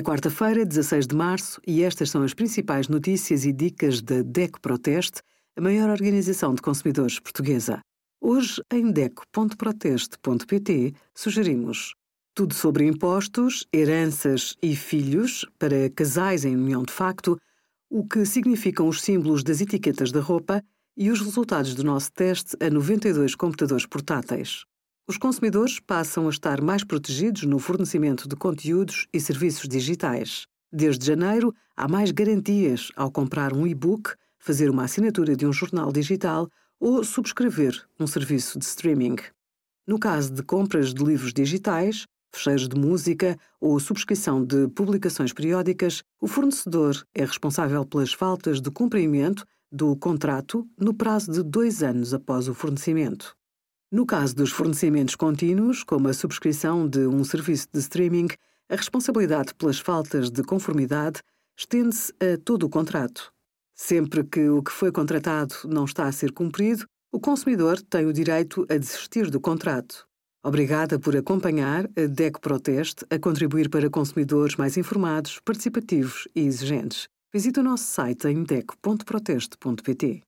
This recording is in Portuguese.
É quarta-feira, 16 de março, e estas são as principais notícias e dicas da DECO Proteste, a maior organização de consumidores portuguesa. Hoje, em DECO.proteste.pt, sugerimos tudo sobre impostos, heranças e filhos para casais em união de facto, o que significam os símbolos das etiquetas da roupa e os resultados do nosso teste a 92 computadores portáteis os consumidores passam a estar mais protegidos no fornecimento de conteúdos e serviços digitais. Desde janeiro, há mais garantias ao comprar um e-book, fazer uma assinatura de um jornal digital ou subscrever um serviço de streaming. No caso de compras de livros digitais, fecheiros de música ou subscrição de publicações periódicas, o fornecedor é responsável pelas faltas de cumprimento do contrato no prazo de dois anos após o fornecimento. No caso dos fornecimentos contínuos, como a subscrição de um serviço de streaming, a responsabilidade pelas faltas de conformidade estende-se a todo o contrato. Sempre que o que foi contratado não está a ser cumprido, o consumidor tem o direito a desistir do contrato. Obrigada por acompanhar a DECO Proteste a contribuir para consumidores mais informados, participativos e exigentes. Visite o nosso site em deco.proteste.pt.